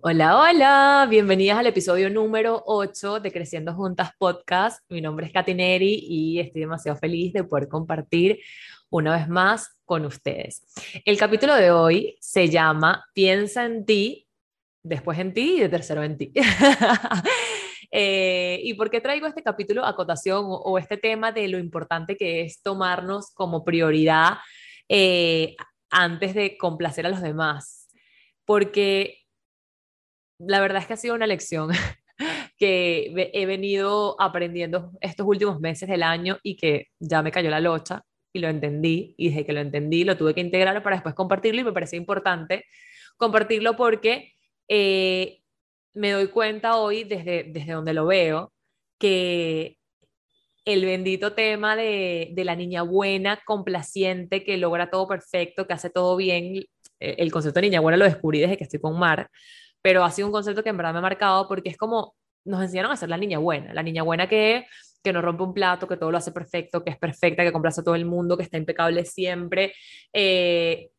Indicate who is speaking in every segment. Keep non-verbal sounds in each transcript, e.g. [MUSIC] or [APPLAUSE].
Speaker 1: Hola, hola, bienvenidas al episodio número 8 de Creciendo Juntas Podcast. Mi nombre es Katineri y estoy demasiado feliz de poder compartir una vez más con ustedes. El capítulo de hoy se llama Piensa en ti, después en ti y de tercero en ti. [LAUGHS] Eh, ¿Y por qué traigo este capítulo acotación o, o, este tema de lo importante que es tomarnos como prioridad eh, antes de complacer a los demás? Porque la verdad es que ha sido una lección [LAUGHS] que he venido aprendiendo estos últimos meses del año y que ya me cayó la locha y lo entendí y dije que lo entendí, lo tuve que integrar para después compartirlo y me parecía importante compartirlo porque eh, me doy cuenta hoy desde, desde donde lo veo que el bendito tema de, de, la niña buena, complaciente, que logra todo perfecto, que hace todo bien, eh, el concepto de niña buena lo descubrí desde que estoy con Mar, pero ha sido un concepto que en verdad me ha marcado porque es como nos enseñaron a ser la niña buena, la niña buena que que no rompe un plato, que todo lo hace perfecto, que es perfecta, que complace a todo el mundo, que está impecable siempre, eh,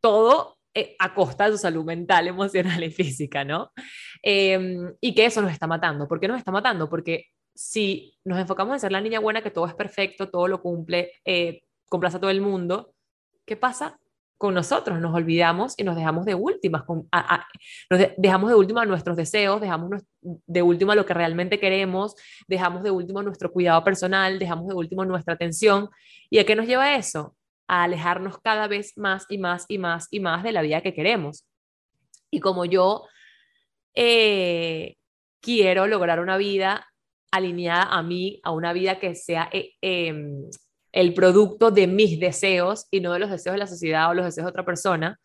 Speaker 1: todo eh, a costa de su salud mental, [LAUGHS] emocional y física, ¿no? Eh, y que eso nos está matando. ¿Por qué nos está matando? Porque si nos enfocamos en ser la niña buena, que todo es perfecto, todo lo cumple, eh, complace a todo el mundo, ¿qué pasa? Con nosotros, nos olvidamos y nos dejamos de últimas, dejamos de última nuestros deseos, dejamos de última lo que realmente queremos, dejamos de último nuestro cuidado personal, dejamos de último nuestra atención. ¿Y a qué nos lleva eso? A alejarnos cada vez más y más y más y más de la vida que queremos. Y como yo eh, quiero lograr una vida alineada a mí, a una vida que sea eh, eh, el producto de mis deseos y no de los deseos de la sociedad o los deseos de otra persona.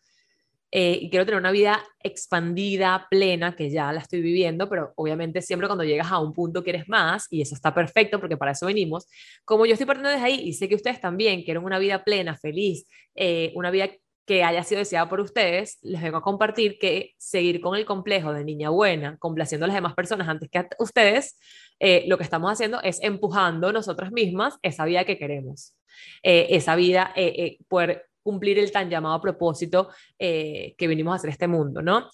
Speaker 1: Eh, y quiero tener una vida expandida, plena, que ya la estoy viviendo, pero obviamente siempre cuando llegas a un punto quieres más y eso está perfecto porque para eso venimos. Como yo estoy partiendo desde ahí y sé que ustedes también quieren una vida plena, feliz, eh, una vida que haya sido deseada por ustedes, les vengo a compartir que seguir con el complejo de niña buena, complaciendo a las demás personas antes que a ustedes, eh, lo que estamos haciendo es empujando nosotras mismas esa vida que queremos, eh, esa vida, eh, eh, poder cumplir el tan llamado propósito que venimos a hacer este mundo, ¿no?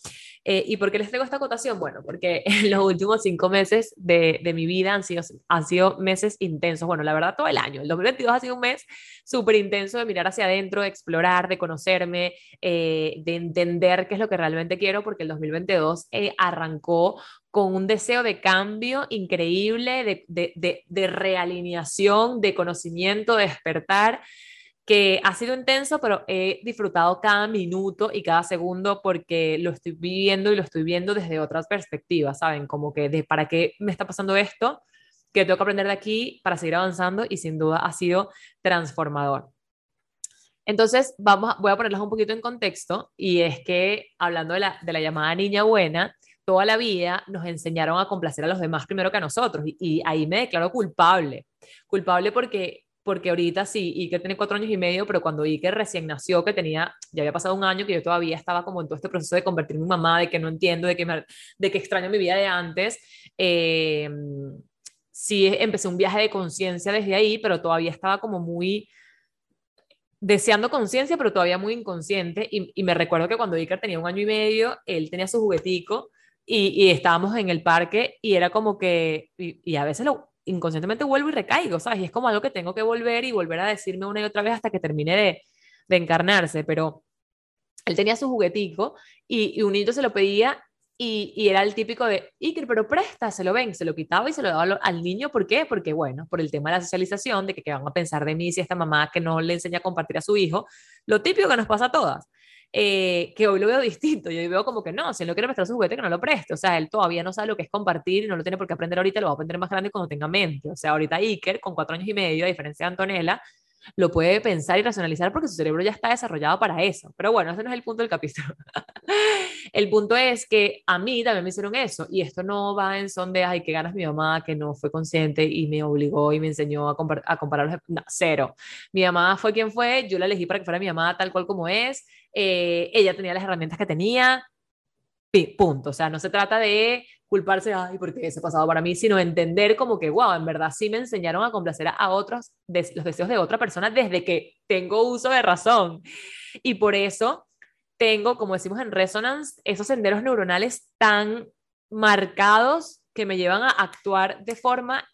Speaker 1: Eh, ¿Y por qué les traigo esta acotación? Bueno, porque [LAUGHS] en los últimos cinco meses de, de, mi vida han sido, han sido meses intensos. Bueno, la verdad, todo el año. El 2022 ha sido un mes súper intenso de mirar hacia adentro, de explorar, de conocerme, eh, de entender qué es lo que realmente quiero, porque el 2022 eh, arrancó con un deseo de cambio increíble, de, de, de, de realineación, de conocimiento, de despertar que ha sido intenso, pero he disfrutado cada minuto y cada segundo porque lo estoy viviendo y lo estoy viendo desde otras perspectivas, ¿saben? Como que de para qué me está pasando esto, que tengo que aprender de aquí para seguir avanzando y sin duda ha sido transformador. Entonces, vamos, voy a ponerlas un poquito en contexto y es que hablando de la, de la llamada niña buena, toda la vida nos enseñaron a complacer a los demás primero que a nosotros y, y ahí me declaro culpable, culpable porque porque ahorita sí, Iker tiene cuatro años y medio, pero cuando Iker recién nació, que tenía, ya había pasado un año, que yo todavía estaba como en todo este proceso de convertirme en mamá, de que no entiendo, de que, me, de que extraño mi vida de antes, eh, sí empecé un viaje de conciencia desde ahí, pero todavía estaba como muy deseando conciencia, pero todavía muy inconsciente, y, y, me recuerdo que cuando Iker tenía un año y medio, él tenía su juguetico, y, y estábamos en el parque, y era como que, y, y a veces lo, inconscientemente vuelvo y recaigo, ¿sabes? Y es como algo que tengo que volver y volver a decirme una y otra vez hasta que termine de, encarnarse, pero él tenía su juguetico y, y un niño se lo pedía y, y, era el típico de, Iker, pero presta, se lo ven, se lo quitaba y se lo daba al niño, ¿por qué? Porque, bueno, por el tema de la socialización, de que, que van a pensar de mí si esta mamá que no le enseña a compartir a su hijo, lo típico que nos pasa a todas eh, que hoy lo veo [LAUGHS] distinto. Yo veo como que no, si él no quiere prestar su juguete, que no lo preste. O sea, él todavía no sabe lo que es compartir y no lo tiene por qué aprender ahorita, lo va a aprender más grande cuando tenga mente. O sea, ahorita Iker, con cuatro años y medio, a diferencia de Antonella, lo puede pensar y racionalizar porque su cerebro ya está desarrollado para eso. Pero bueno, ese no es el punto del capítulo. [LAUGHS] el punto es que a mí también me hicieron eso y esto no va en son de, ay, qué ganas mi mamá que no fue consciente y me obligó y me enseñó a, compar a comparar los... No, cero. Mi mamá fue quien fue, yo la elegí para que fuera mi mamá tal cual como es, eh, ella tenía las herramientas que tenía, punto. O sea, no se trata de culparse, ay, porque ese pasado para mí, sino entender como que, wow, en verdad sí me enseñaron a complacer a otros, los deseos de otra persona desde que tengo uso de razón. Y por eso tengo, como decimos en Resonance, esos senderos neuronales tan marcados que me llevan a actuar de forma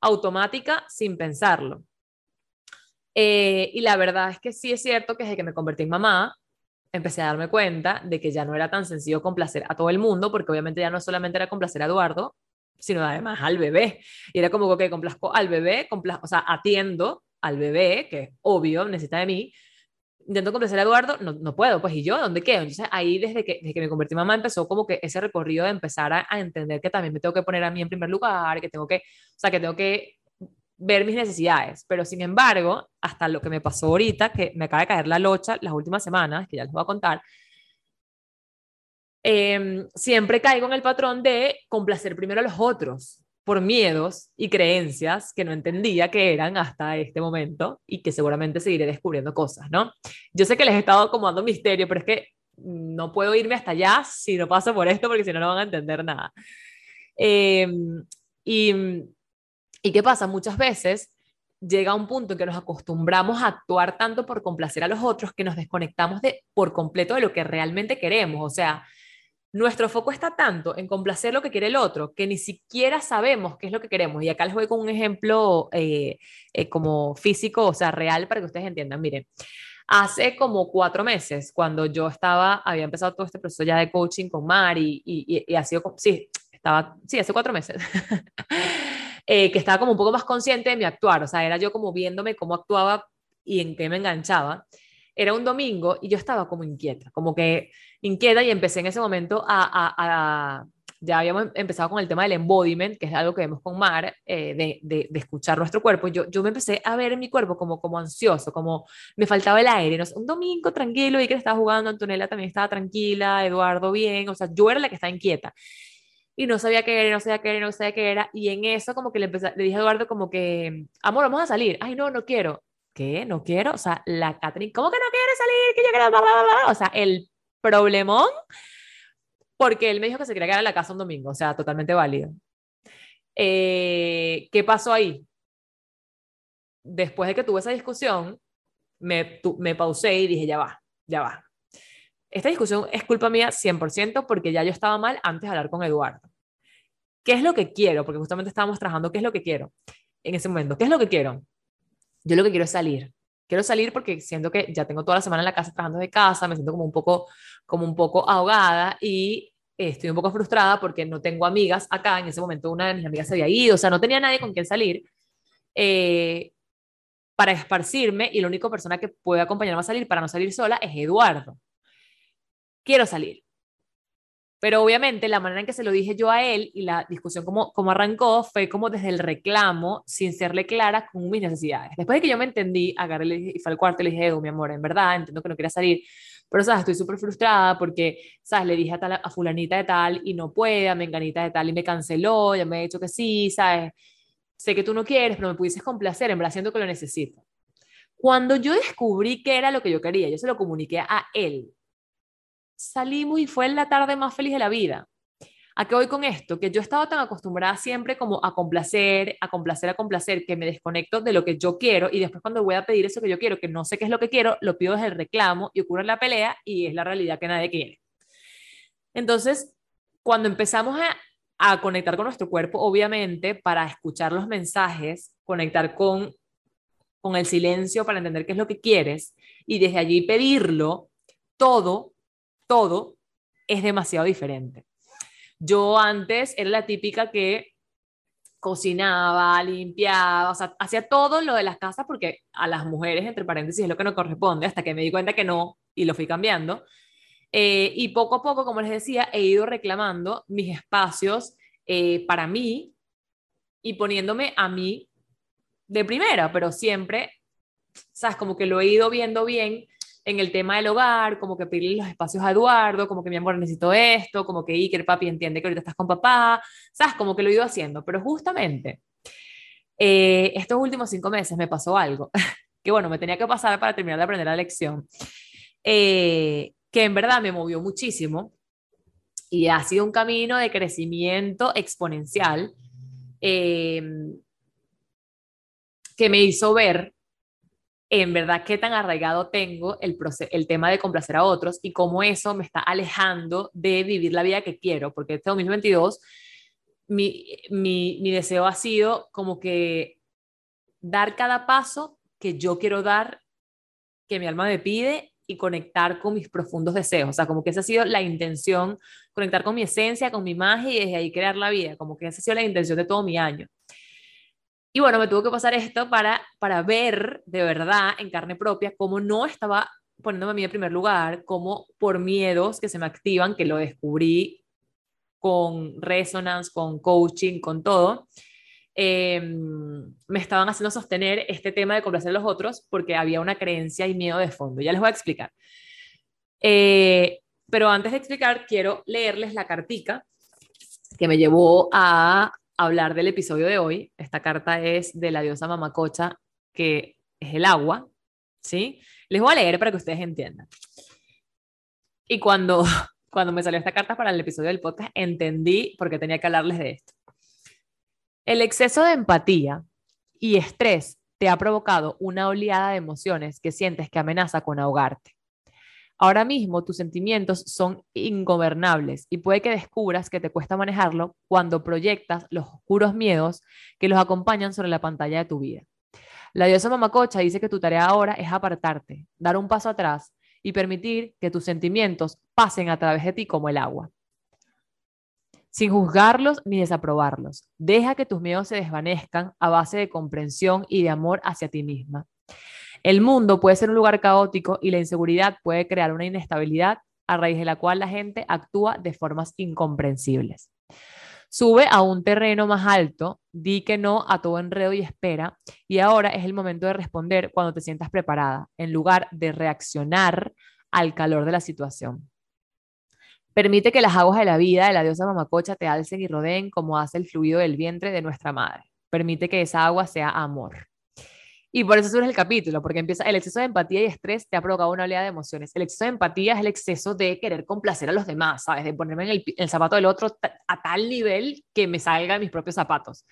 Speaker 1: automática sin pensarlo. Eh, y la verdad es que sí es cierto que desde que me convertí en mamá, empecé a darme cuenta de que ya no era tan sencillo complacer a todo el mundo, porque obviamente ya no solamente era complacer a Eduardo, sino además al bebé. Y era como que complazco al bebé, o sea, atiendo al bebé, que obvio, necesita de mí, intento complacer a Eduardo, no, no puedo, pues ¿y yo dónde quedo? Entonces ahí desde que, desde que me convertí en mamá empezó como que ese recorrido de empezar a, a, entender que también me tengo que poner a mí en primer lugar, que tengo que, o sea, que tengo que ver mis necesidades, pero sin embargo, hasta lo que me pasó ahorita, que me acaba de caer la locha las últimas semanas, que ya les voy a contar, eh, siempre caigo en el patrón de complacer primero a los otros por miedos y creencias que no entendía que eran hasta este momento y que seguramente seguiré descubriendo cosas, ¿no? Yo sé que les he estado como dando misterio, pero es que no puedo irme hasta allá si no paso por esto porque si no no van a entender nada. Eh, y, ¿Y qué pasa? Muchas veces llega un punto en que nos acostumbramos a actuar tanto por complacer a los otros que nos desconectamos de por completo de lo que realmente queremos. O sea, nuestro foco está tanto en complacer lo que quiere el otro que ni siquiera sabemos qué es lo que queremos. Y acá les voy con un ejemplo eh, eh, como físico, o sea, real para que ustedes entiendan. Miren, hace como cuatro meses, cuando yo estaba, había empezado todo este proceso ya de coaching con Mari y, y, ha sido, sí, estaba, sí, hace cuatro meses. [LAUGHS] Eh, que estaba como un poco más consciente de mi actuar, o sea, era yo como viéndome cómo actuaba y en qué me enganchaba. Era un domingo y yo estaba como inquieta, como que inquieta y empecé en ese momento a, ya habíamos empezado con el tema del embodiment, que es algo que vemos con Mar, eh, de, de, escuchar nuestro cuerpo. Yo, yo me empecé a ver en mi cuerpo como, como ansioso, como me faltaba el aire. ¿no? Un domingo tranquilo y que estaba jugando, Antonella también estaba tranquila, Eduardo bien, o sea, yo era la que estaba inquieta. Y no sabía qué era, no sabía qué era, no sabía qué era. Y en eso como que le, empecé, le dije a Eduardo como que, amor, vamos a salir. Ay, no, no quiero. ¿Qué? ¿No quiero? O sea, la Catherine, ¿cómo que no quiere salir? Que yo quiero, bla, bla, bla. O sea, el problemón, porque él me dijo que se quería quedar en la casa un domingo, o sea, totalmente válido. Eh, ¿Qué pasó ahí? Después de que tuve esa discusión, me, me pausé y dije, ya va, ya va. Esta discusión es culpa mía 100% porque ya yo estaba mal antes de hablar con Eduardo. ¿Qué es lo que quiero? Porque justamente estábamos trabajando, ¿qué es lo que quiero? En ese momento, ¿qué es lo que quiero? Yo lo que quiero es salir quiero salir porque siento que ya tengo toda la semana en la casa trabajando de casa, me siento como un poco, como un poco ahogada y estoy un poco frustrada porque no tengo amigas acá. En ese momento una de mis amigas se había ido, o sea, no tenía nadie con quien salir eh, para esparcirme y la única persona que puede acompañarme a salir para no salir sola es Eduardo. Quiero salir. Pero obviamente la manera en que se lo dije yo a él y la discusión como, como arrancó fue como desde el reclamo, sin serle clara con mis necesidades. Después de que yo me entendí, agarré y fue al cuarto y le dije, Edu, mi amor, en verdad, entiendo que no quieras salir, pero, ¿sabes? Estoy súper frustrada porque, ¿sabes? Le dije a, tal, a fulanita de tal y no puede, a menganita de tal y me canceló, ya me ha dicho que sí, ¿sabes? Sé que tú no quieres, pero me pudieses complacer, en verdad siento que lo necesito. Cuando yo descubrí qué era lo que yo quería, yo se lo comuniqué a él salimos y fue la tarde más feliz de la vida. ¿A qué voy con esto? Que yo he estado tan acostumbrada siempre como a complacer, a complacer, a complacer, que me desconecto de lo que yo quiero y después cuando voy a pedir eso que yo quiero, que no sé qué es lo que quiero, lo pido desde el reclamo y ocurre la pelea y es la realidad que nadie quiere. Entonces, cuando empezamos a, a conectar con nuestro cuerpo, obviamente, para escuchar los mensajes, conectar con, con el silencio para entender qué es lo que quieres y desde allí pedirlo, todo todo es demasiado diferente. Yo antes era la típica que cocinaba, limpiaba, o hacía todo lo de las casas porque a las mujeres, entre paréntesis, es lo que nos corresponde, hasta que me di cuenta que no y lo fui cambiando. Eh, y poco a poco, como les decía, he ido reclamando mis espacios eh, para mí y poniéndome a mí de primera, pero siempre, sabes, como que lo he ido viendo bien en el tema del hogar, como que pedirle los espacios a Eduardo, como que mi amor necesito esto, como que Iker, papi, entiende que ahorita estás con papá, ¿sabes? Como que lo he ido haciendo, pero justamente eh, estos últimos cinco meses me pasó algo, [LAUGHS] que bueno, me tenía que pasar para terminar de aprender la lección, eh, que en verdad me movió muchísimo y ha sido un camino de crecimiento exponencial eh, que me hizo ver en verdad qué tan arraigado tengo el, tema de complacer a otros y cómo eso me está alejando de vivir la vida que quiero, porque este 2022 mi, mi, mi deseo ha sido como que dar cada paso que yo quiero dar, que mi alma me pide y conectar con mis profundos deseos. O sea, como que esa ha sido la intención, conectar con mi esencia, con mi magia y desde ahí crear la vida. Como que esa ha sido la intención de todo mi año. Y bueno, me tuvo que pasar esto para, para ver de verdad en carne propia cómo no estaba poniéndome a mí en primer lugar, cómo por miedos que se me activan, que lo descubrí con resonance, con coaching, con todo, em, me estaban haciendo sostener este tema de complacer a los otros porque había una creencia y miedo de fondo. Ya les voy a explicar. Eh, pero antes de explicar, quiero leerles la cartica que me llevó a hablar del episodio de hoy. Esta carta es de la diosa Mamacocha, que es el agua, ¿sí? Les voy a leer para que ustedes entiendan. Y cuando, [LAUGHS] cuando me salió esta carta para el episodio del podcast, entendí por qué tenía que hablarles de esto. El exceso de empatía y estrés te ha provocado una oleada de emociones que sientes que amenaza con ahogarte. Ahora mismo tus sentimientos son ingobernables y puede que descubras que te cuesta manejarlo cuando proyectas los oscuros miedos que los acompañan sobre la pantalla de tu vida. La diosa Mamacocha dice que tu tarea ahora es apartarte, dar un paso atrás y permitir que tus sentimientos pasen a través de ti como el agua. Sin juzgarlos ni desaprobarlos, deja que tus miedos se desvanezcan a base de comprensión y de amor hacia ti misma. El mundo puede ser un lugar caótico y la inseguridad puede crear una inestabilidad a raíz de la cual la gente actúa de formas incomprensibles. Sube a un terreno más alto, di que no a todo enredo y espera, y ahora es el momento de responder cuando te sientas preparada, en lugar de reaccionar al calor de la situación. Permite que las aguas de la vida de la diosa Mamacocha te alcen y rodeen como hace el fluido del vientre de nuestra madre. Permite que esa agua sea amor. Y por eso surge el capítulo, porque empieza el exceso de empatía y estrés te ha provocado una oleada de emociones. El exceso de empatía es el exceso de querer complacer a los demás, ¿sabes? De ponerme en el, zapato del otro a tal nivel que me salgan mis propios zapatos.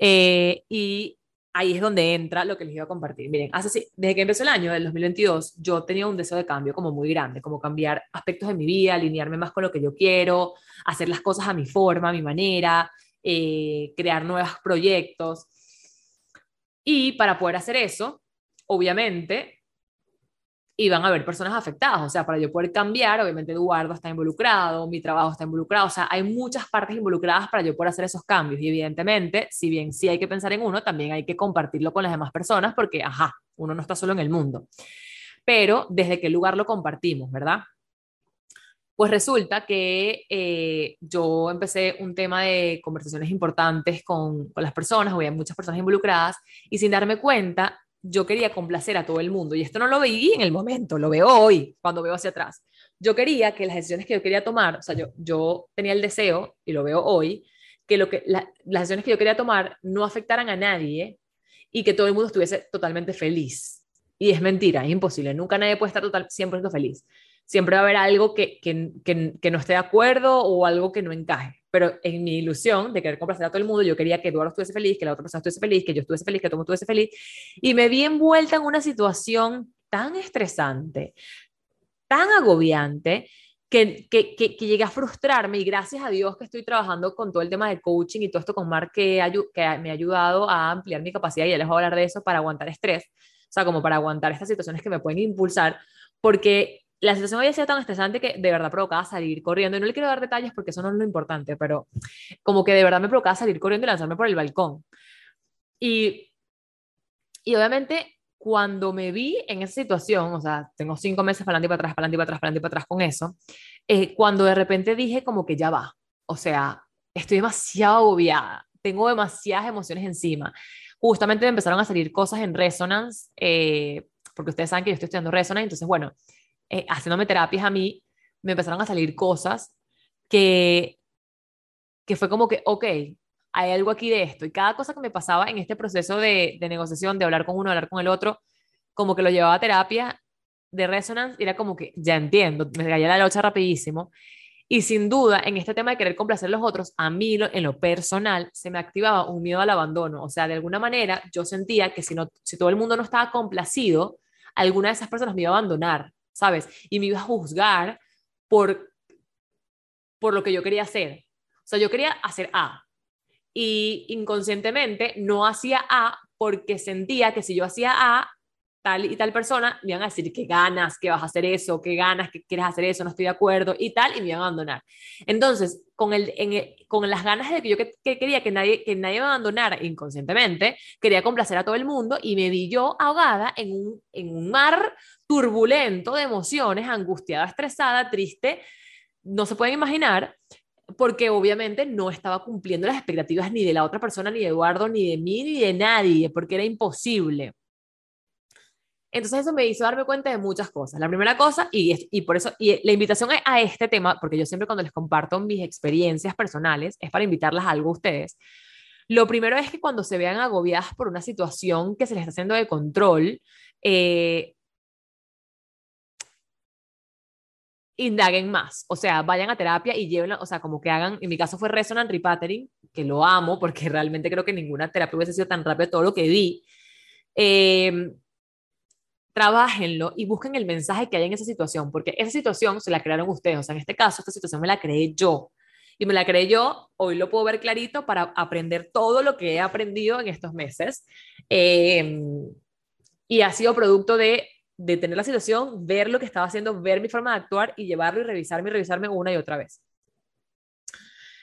Speaker 1: Eh, y ahí es donde entra lo que les iba a compartir. Miren, hace, desde que empezó el año del 2022, yo tenía un deseo de cambio como muy grande, como cambiar aspectos de mi vida, alinearme más con lo que yo quiero, hacer las cosas a mi forma, a mi manera, eh, crear nuevos proyectos. Y para poder hacer eso, obviamente, iban a haber personas afectadas. O sea, para yo poder cambiar, obviamente Eduardo está involucrado, mi trabajo está involucrado. O sea, hay muchas partes involucradas para yo poder hacer esos cambios. Y evidentemente, si bien sí hay que pensar en uno, también hay que compartirlo con las demás personas porque, ajá, uno no está solo en el mundo. Pero desde qué lugar lo compartimos, ¿verdad? Pues resulta que eh, yo empecé un tema de conversaciones importantes con, las personas, había muchas personas involucradas, y sin darme cuenta, yo quería complacer a todo el mundo. Y esto no lo veí en el momento, lo veo hoy, cuando veo hacia atrás. Yo quería que las decisiones que yo quería tomar, o sea, yo, yo tenía el deseo, y lo veo hoy, que, lo que las decisiones que yo quería tomar no afectaran a nadie y que todo el mundo estuviese totalmente feliz. Y es mentira, es imposible. Nunca nadie puede estar total 100% feliz siempre va a haber algo que, que, que, no esté de acuerdo o algo que no encaje. Pero en mi ilusión de querer complacer a todo el mundo, yo quería que Eduardo estuviese feliz, que la otra persona estuviese feliz, que yo estuviese feliz, que todo el mundo estuviese feliz. Y me vi envuelta en una situación tan estresante, tan agobiante, que, que, que, llegué a frustrarme y gracias a Dios que estoy trabajando con todo el tema de coaching y todo esto con Mark que, que me ha ayudado a ampliar mi capacidad y ya les voy a hablar de eso para aguantar estrés, o sea, como para aguantar estas situaciones que me pueden impulsar, porque la situación había sido tan estresante que de verdad provocaba salir corriendo. Y no le quiero dar detalles porque eso no es lo importante, pero como que de verdad me provocaba salir corriendo y lanzarme por el balcón. Y, y obviamente cuando me vi en esa situación, o sea, tengo cinco meses para adelante y para atrás, para adelante y para atrás, para adelante y para atrás con eso, eh, cuando de repente dije como que ya va, o sea, estoy demasiado agobiada, tengo demasiadas emociones encima. Justamente me empezaron a salir cosas en Resonance, eh, porque ustedes saben que yo estoy estudiando Resonance, entonces bueno, eh, haciéndome terapias a mí, me empezaron a salir cosas que, que fue como que, ok, hay algo aquí de esto. Y cada cosa que me pasaba en este proceso de, de negociación, de hablar con uno, hablar con el otro, como que lo llevaba a terapia de resonance, era como que ya entiendo, me caía la locha rapidísimo. Y sin duda, en este tema de querer complacer a los otros, a mí en lo personal se me activaba un miedo al abandono. O sea, de alguna manera yo sentía que si, no, si todo el mundo no estaba complacido, alguna de esas personas me iba a abandonar, ¿sabes? Y me iba a juzgar por, por lo que yo quería hacer. O sea, yo quería hacer A. Y inconscientemente no hacía A porque sentía que si yo hacía A, tal y tal persona, me iban a decir que ganas, que vas a hacer eso, que ganas, que quieres hacer eso, no estoy de acuerdo y tal, y me iban a abandonar. Entonces, con, el, con las ganas de que yo que, quería que nadie, que nadie me abandonara inconscientemente, quería complacer a todo el mundo y me vi yo ahogada en un, en un mar turbulento de emociones, angustiada, estresada, triste, no se pueden imaginar, porque obviamente no estaba cumpliendo las expectativas ni de la otra persona, ni de Eduardo, ni de mí, ni de nadie, porque era imposible. Entonces eso me hizo darme cuenta de muchas cosas. La primera cosa, y, y por eso, y la invitación a este tema, porque yo siempre cuando les comparto mis experiencias personales, es para invitarlas a algo a ustedes. Lo primero es que cuando se vean agobiadas por una situación que se les está haciendo de control, eh, indaguen más, o sea, vayan a terapia y lleven, o sea, como que hagan, en mi caso fue Resonant Repattering, que lo amo porque realmente creo que ninguna terapia hubiese sido tan rápido todo lo que di. Eh, trabajenlo y busquen el mensaje que hay en esa situación, porque esa situación se la crearon ustedes, o sea, en este caso, esta situación me la creé yo. Y me la creé yo, hoy lo puedo ver clarito para aprender todo lo que he aprendido en estos meses. Em, y ha sido producto de, de tener la situación, ver lo que estaba haciendo, ver mi forma de actuar y llevarlo y revisarme y revisarme una y otra vez.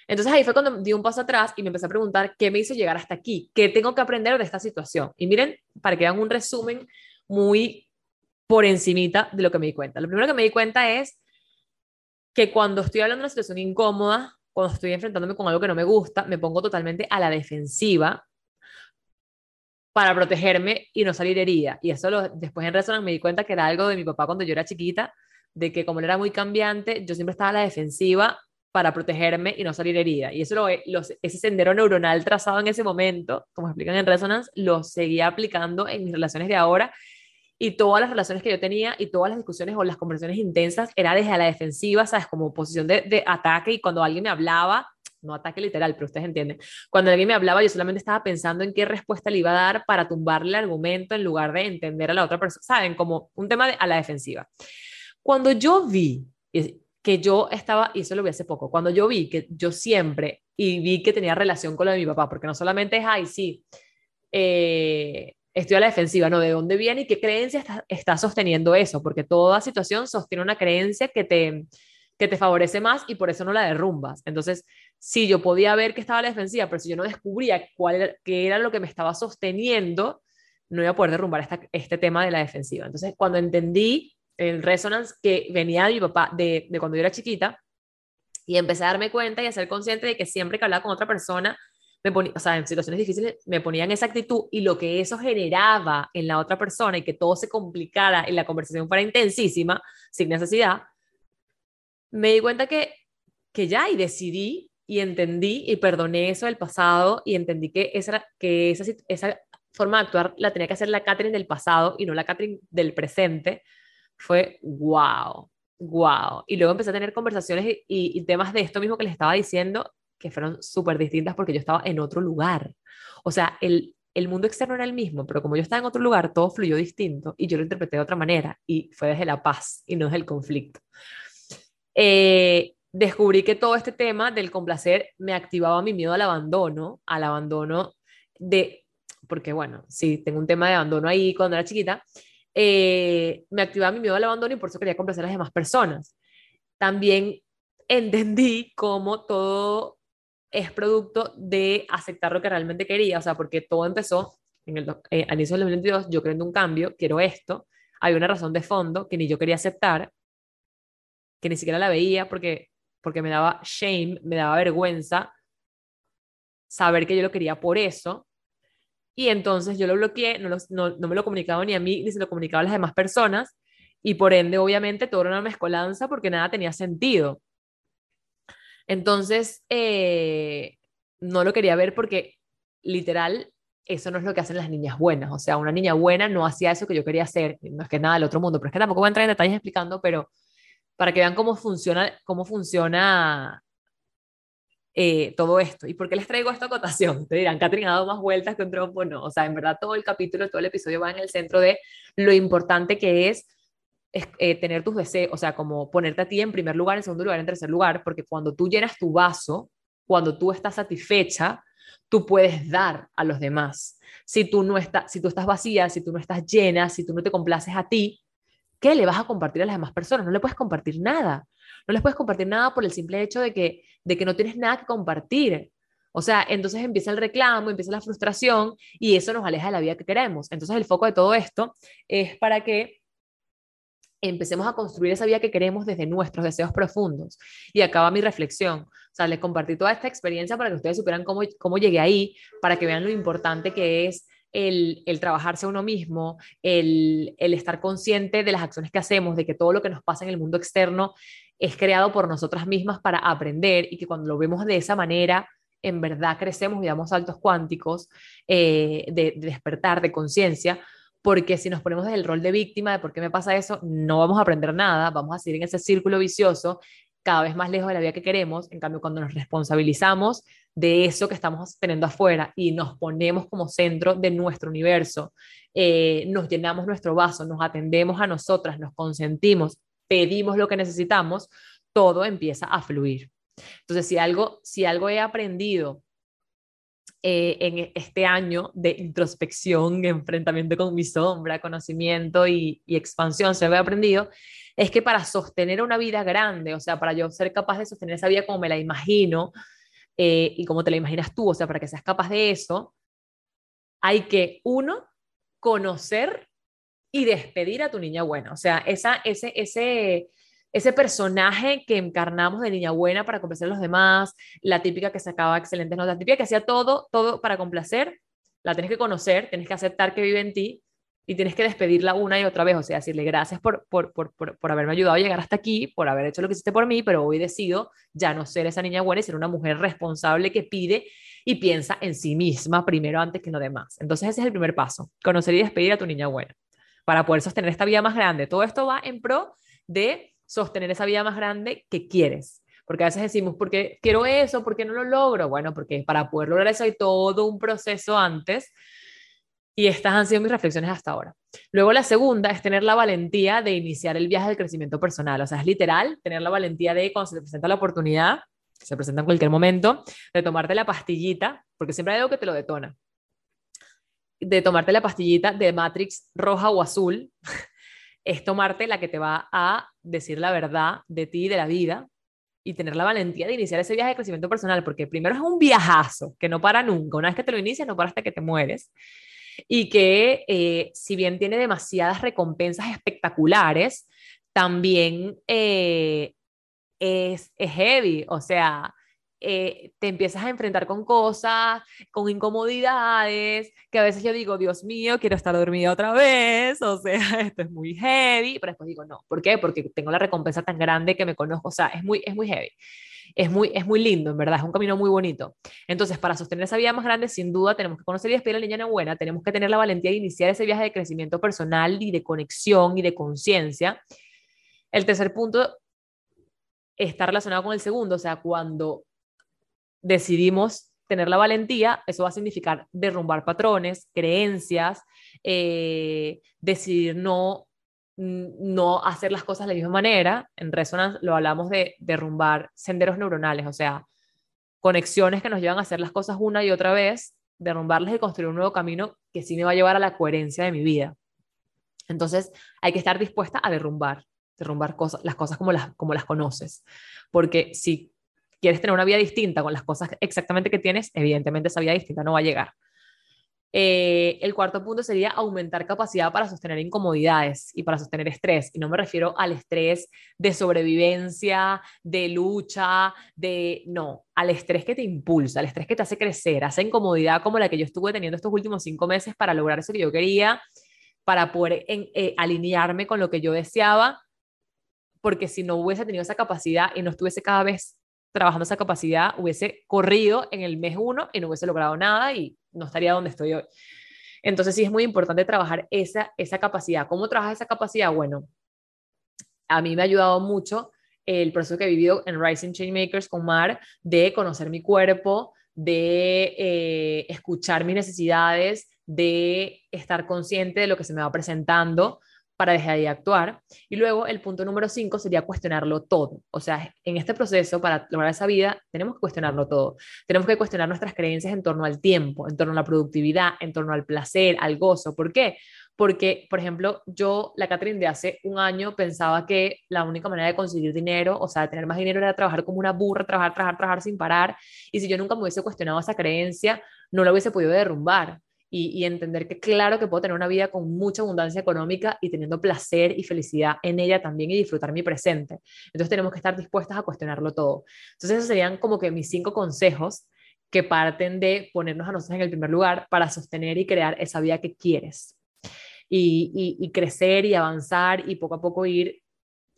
Speaker 1: Entonces ahí fue cuando di un paso atrás y me empecé a preguntar qué me hizo llegar hasta aquí, qué tengo que aprender de esta situación. Y miren, para que hagan un resumen muy por encimita de lo que me di cuenta. Lo primero que me di cuenta es que cuando estoy hablando de una situación incómoda, cuando estoy enfrentándome con algo que no me gusta, me pongo totalmente a la defensiva para protegerme y no salir herida. Y eso lo, después en Resonance me di cuenta que era algo de mi papá cuando yo era chiquita, de que como él era muy cambiante, yo siempre estaba a la defensiva para protegerme y no salir herida. Y eso lo, ese sendero neuronal trazado en ese momento, como explican en Resonance, lo seguía aplicando en mis relaciones de ahora y todas las relaciones que yo tenía y todas las discusiones o las conversaciones intensas era desde la defensiva, ¿sabes? Como posición de, de, ataque y cuando alguien me hablaba, no ataque literal, pero ustedes entienden, cuando alguien me hablaba yo solamente estaba pensando en qué respuesta le iba a dar para tumbarle el argumento en lugar de entender a la otra persona, ¿saben? Como un tema de, a la defensiva. Cuando yo vi que yo estaba, y eso lo vi hace poco, cuando yo vi que yo siempre, y vi que tenía relación con lo de mi papá, porque no solamente es, ay, sí, eh, estoy a la defensiva, ¿no? ¿De dónde viene y qué creencia está, sosteniendo eso? Porque toda situación sostiene una creencia que te, que te favorece más y por eso no la derrumbas. Entonces, si yo podía ver que estaba la defensiva, pero si yo no descubría cuál era, qué era lo que me estaba sosteniendo, no iba a poder derrumbar este tema de la defensiva. Entonces, cuando entendí el resonance que venía de mi papá, de, de cuando yo era chiquita, y empecé a darme cuenta y a ser consciente de que siempre que hablaba con otra persona, me ponía, o sea, en situaciones difíciles me ponían esa actitud y lo que eso generaba en la otra persona y que todo se complicara y la conversación fuera intensísima, sin necesidad, me di cuenta que, que ya y decidí y entendí y perdoné eso del pasado y entendí que esa, que esa, esa forma de actuar la tenía que hacer la Catherine del pasado y no la Catherine del presente, fue wow, wow. Y luego empecé a tener conversaciones y, y, temas de esto mismo que les estaba diciendo que fueron súper distintas porque yo estaba en otro lugar. O sea, el, el mundo externo era el mismo, pero como yo estaba en otro lugar, todo fluyó distinto y yo lo interpreté de otra manera y fue desde la paz y no desde el conflicto. Eh, descubrí que todo este tema del complacer me activaba mi miedo al abandono, al abandono de, porque bueno, sí, tengo un tema de abandono ahí cuando era chiquita, eh, me activaba mi miedo al abandono y por eso quería complacer a las demás personas. También entendí cómo todo es producto de aceptar lo que realmente quería, o sea, porque todo empezó en el, eh, al inicio del 2022, yo creo en un cambio, quiero esto, hay una razón de fondo que ni yo quería aceptar, que ni siquiera la veía porque, porque me daba shame, me daba vergüenza saber que yo lo quería por eso, y entonces yo lo bloqueé, no, no, no me lo comunicaba ni a mí, ni se lo comunicaba a las demás personas, y por ende, obviamente, todo era una mezcolanza porque nada tenía sentido. Entonces, eh, no lo quería ver porque literal, eso no es lo que hacen las niñas buenas. O sea, una niña buena no hacía eso que yo quería hacer. No es que nada del otro mundo, pero es que tampoco voy a entrar en detalles explicando, pero para que vean cómo funciona, cómo funciona eh, todo esto. ¿Y por qué les traigo esta acotación? [LAUGHS] Te dirán, Catherine ha dado más vueltas que un trompo. No, o sea, en verdad todo el capítulo, todo el episodio va en el centro de lo importante que es, eh, tener tus deseos, o sea, como ponerte a ti en primer lugar, en segundo lugar, en tercer lugar, porque cuando tú llenas tu vaso, cuando tú estás satisfecha, tú puedes dar a los demás. Si tú no estás, si tú estás vacía, si tú no estás llena, si tú no te complaces a ti, ¿qué le vas a compartir a las demás personas? No le puedes compartir nada. No les puedes compartir nada por el simple hecho de que, de que no tienes nada que compartir. O sea, entonces empieza el reclamo, empieza la frustración y eso nos aleja de la vida que queremos. Entonces el foco de todo esto es para que empecemos a construir esa vida que queremos desde nuestros deseos profundos. Y acaba mi reflexión. O sea, les compartí toda esta experiencia para que ustedes supieran cómo, cómo llegué ahí, para que vean lo importante que es el, el, trabajarse a uno mismo, el, estar consciente de las acciones que hacemos, de que todo lo que nos pasa en el mundo externo es creado por nosotras mismas para aprender y que cuando lo vemos de esa manera, en verdad crecemos y damos saltos cuánticos eh, de, de despertar, de conciencia, porque si nos ponemos desde el rol de víctima de por qué me pasa eso, no vamos a aprender nada, vamos a seguir en ese círculo vicioso cada vez más lejos de la vida que queremos. En cambio, cuando nos responsabilizamos de eso que estamos teniendo afuera y nos ponemos como centro de nuestro universo, eh, nos llenamos nuestro vaso, nos atendemos a nosotras, nos consentimos, pedimos lo que necesitamos, todo empieza a fluir. Entonces, si algo, si algo he aprendido eh, en este año de introspección, [LAUGHS] enfrentamiento con mi sombra, conocimiento y, y expansión, se me ha aprendido, es que para sostener una vida grande, o sea, para yo ser capaz de sostener esa vida como me la imagino eh, y como te la imaginas tú, o sea, para que seas capaz de eso, hay que, uno, conocer y despedir a tu niña buena. O sea, esa, ese, ese, ese personaje que encarnamos de niña buena para complacer a los demás, la típica que sacaba excelentes notas, la típica que hacía todo, todo para complacer, la tienes que conocer, tienes que aceptar que vive en ti y tienes que despedirla una y otra vez, o sea, decirle gracias por, por, por, por, haberme ayudado a llegar hasta aquí, por haber hecho lo que hiciste por mí, pero hoy decido ya no ser esa niña buena y ser una mujer responsable que pide y piensa en sí misma primero antes que en lo demás. Entonces ese es el primer paso, conocer y despedir a tu niña buena para poder sostener esta vida más grande. Todo esto va en pro de sostener esa vida más grande que quieres. Porque a veces decimos, ¿por qué quiero eso? ¿Por qué no lo logro? Bueno, porque para poder lograr eso hay todo un proceso antes y estas han sido mis reflexiones hasta ahora. Luego la segunda es tener la valentía de iniciar el viaje del crecimiento personal. O sea, es literal tener la valentía de cuando se te presenta la oportunidad, se presenta en cualquier momento, de tomarte la pastillita, porque siempre hay algo que te lo detona. De tomarte la pastillita de Matrix roja o azul, [LAUGHS] es tomarte la que te va a decir la verdad de ti y de la vida y tener la valentía de iniciar ese viaje de crecimiento personal, porque primero es un viajazo que no para nunca. Una vez que te lo inicias, no para hasta que te mueres y que eh, si bien tiene demasiadas recompensas espectaculares, también eh, es, es, heavy, o sea, eh, te empiezas a enfrentar con cosas, con incomodidades, que a veces yo digo, Dios mío, quiero estar dormida otra vez, o sea, [LAUGHS] esto es muy heavy, pero después digo, no, ¿por qué? Porque tengo la recompensa tan grande que me conozco, o sea, es muy, es muy heavy es muy, es muy lindo, en verdad, es un camino muy bonito. Entonces, para sostener esa vida más grande, sin duda, tenemos que conocer y despedir a la niña buena, tenemos que tener la valentía de iniciar ese viaje de crecimiento personal y de conexión y de conciencia. El tercer punto está relacionado con el segundo, o sea, cuando decidimos tener la valentía, eso va a significar derrumbar patrones, creencias, eh, decidir no no hacer las cosas de la misma manera. En Resonance lo hablamos de derrumbar senderos neuronales, o sea, conexiones que nos llevan a hacer las cosas una y otra vez, derrumbarlas y construir un nuevo camino que sí me va a llevar a la coherencia de mi vida. Entonces, hay que estar dispuesta a derrumbar, derrumbar cosas, las cosas como las, como las conoces. Porque si quieres tener una vida distinta con las cosas exactamente que tienes, evidentemente esa vida distinta no va a llegar. Eh, el cuarto punto sería aumentar capacidad para sostener incomodidades y para sostener estrés. Y no me refiero al estrés de sobrevivencia, de lucha, de... No, al estrés que te impulsa, al estrés que te hace crecer, hace incomodidad como la que yo estuve teniendo estos últimos cinco meses para lograr eso que yo quería, para poder eh, alinearme con lo que yo deseaba, porque si no hubiese tenido esa capacidad y no estuviese cada vez trabajando esa capacidad, hubiese corrido en el mes uno y no hubiese logrado nada y no estaría donde estoy hoy. Entonces sí es muy importante trabajar esa, esa capacidad. ¿Cómo trabajas esa capacidad? Bueno, a mí me ha ayudado mucho el proceso que he vivido en Rising Changemakers con Mar de conocer mi cuerpo, de eh, escuchar mis necesidades, de estar consciente de lo que se me va presentando para dejar de actuar. Y luego el punto número cinco sería cuestionarlo todo. O sea, en este proceso, para lograr esa vida, tenemos que cuestionarlo todo. Tenemos que cuestionar nuestras creencias en torno al tiempo, en torno a la productividad, en torno al placer, al gozo. ¿Por qué? Porque, por ejemplo, yo, la Catherine de hace un año, pensaba que la única manera de conseguir dinero, o sea, de tener más dinero, era trabajar como una burra, trabajar, trabajar, trabajar sin parar. Y si yo nunca me hubiese cuestionado esa creencia, no la hubiese podido derrumbar y, entender que claro que puedo tener una vida con mucha abundancia económica y teniendo placer y felicidad en ella también y disfrutar mi presente. Entonces tenemos que estar dispuestas a cuestionarlo todo. Entonces esos serían como que mis cinco consejos que parten de ponernos a nosotros en el primer lugar para sostener y crear esa vida que quieres. Y, crecer y avanzar y poco a poco ir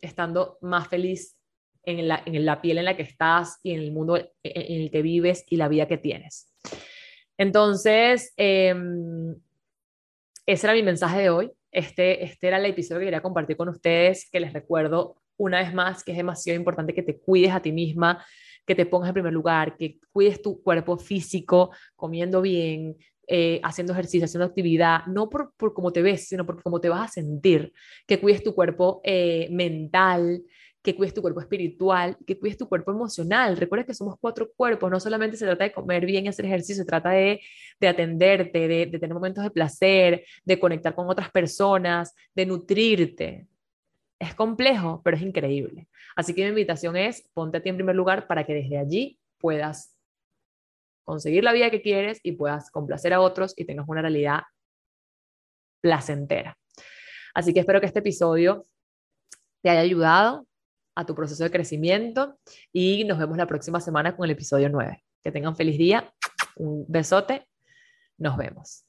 Speaker 1: estando más feliz en la piel en la que estás y en el mundo en el que vives y la vida que tienes. Entonces, em, ese era mi mensaje de hoy. Este, este era el episodio que quería compartir con ustedes, que les recuerdo una vez más que es demasiado importante que te cuides a ti misma, que te pongas en primer lugar, que cuides tu cuerpo físico, comiendo bien, eh, haciendo ejercicio, haciendo actividad, no por, por cómo te ves, sino por cómo te vas a sentir, que cuides tu cuerpo eh, mental, que cuides tu cuerpo espiritual, que cuides tu cuerpo emocional. Recuerda que somos cuatro cuerpos, no solamente se trata de comer bien y hacer ejercicio, se trata de, de atenderte, de, de, tener momentos de placer, de conectar con otras personas, de nutrirte. Es complejo, pero es increíble. Así que mi invitación es, ponte a ti en primer lugar para que desde allí puedas conseguir la vida que quieres y puedas complacer a otros y tengas una realidad placentera. Así que espero que este episodio te haya ayudado, a tu proceso de crecimiento y nos vemos la próxima semana con el episodio 9. Que tengan feliz día, un besote, nos vemos.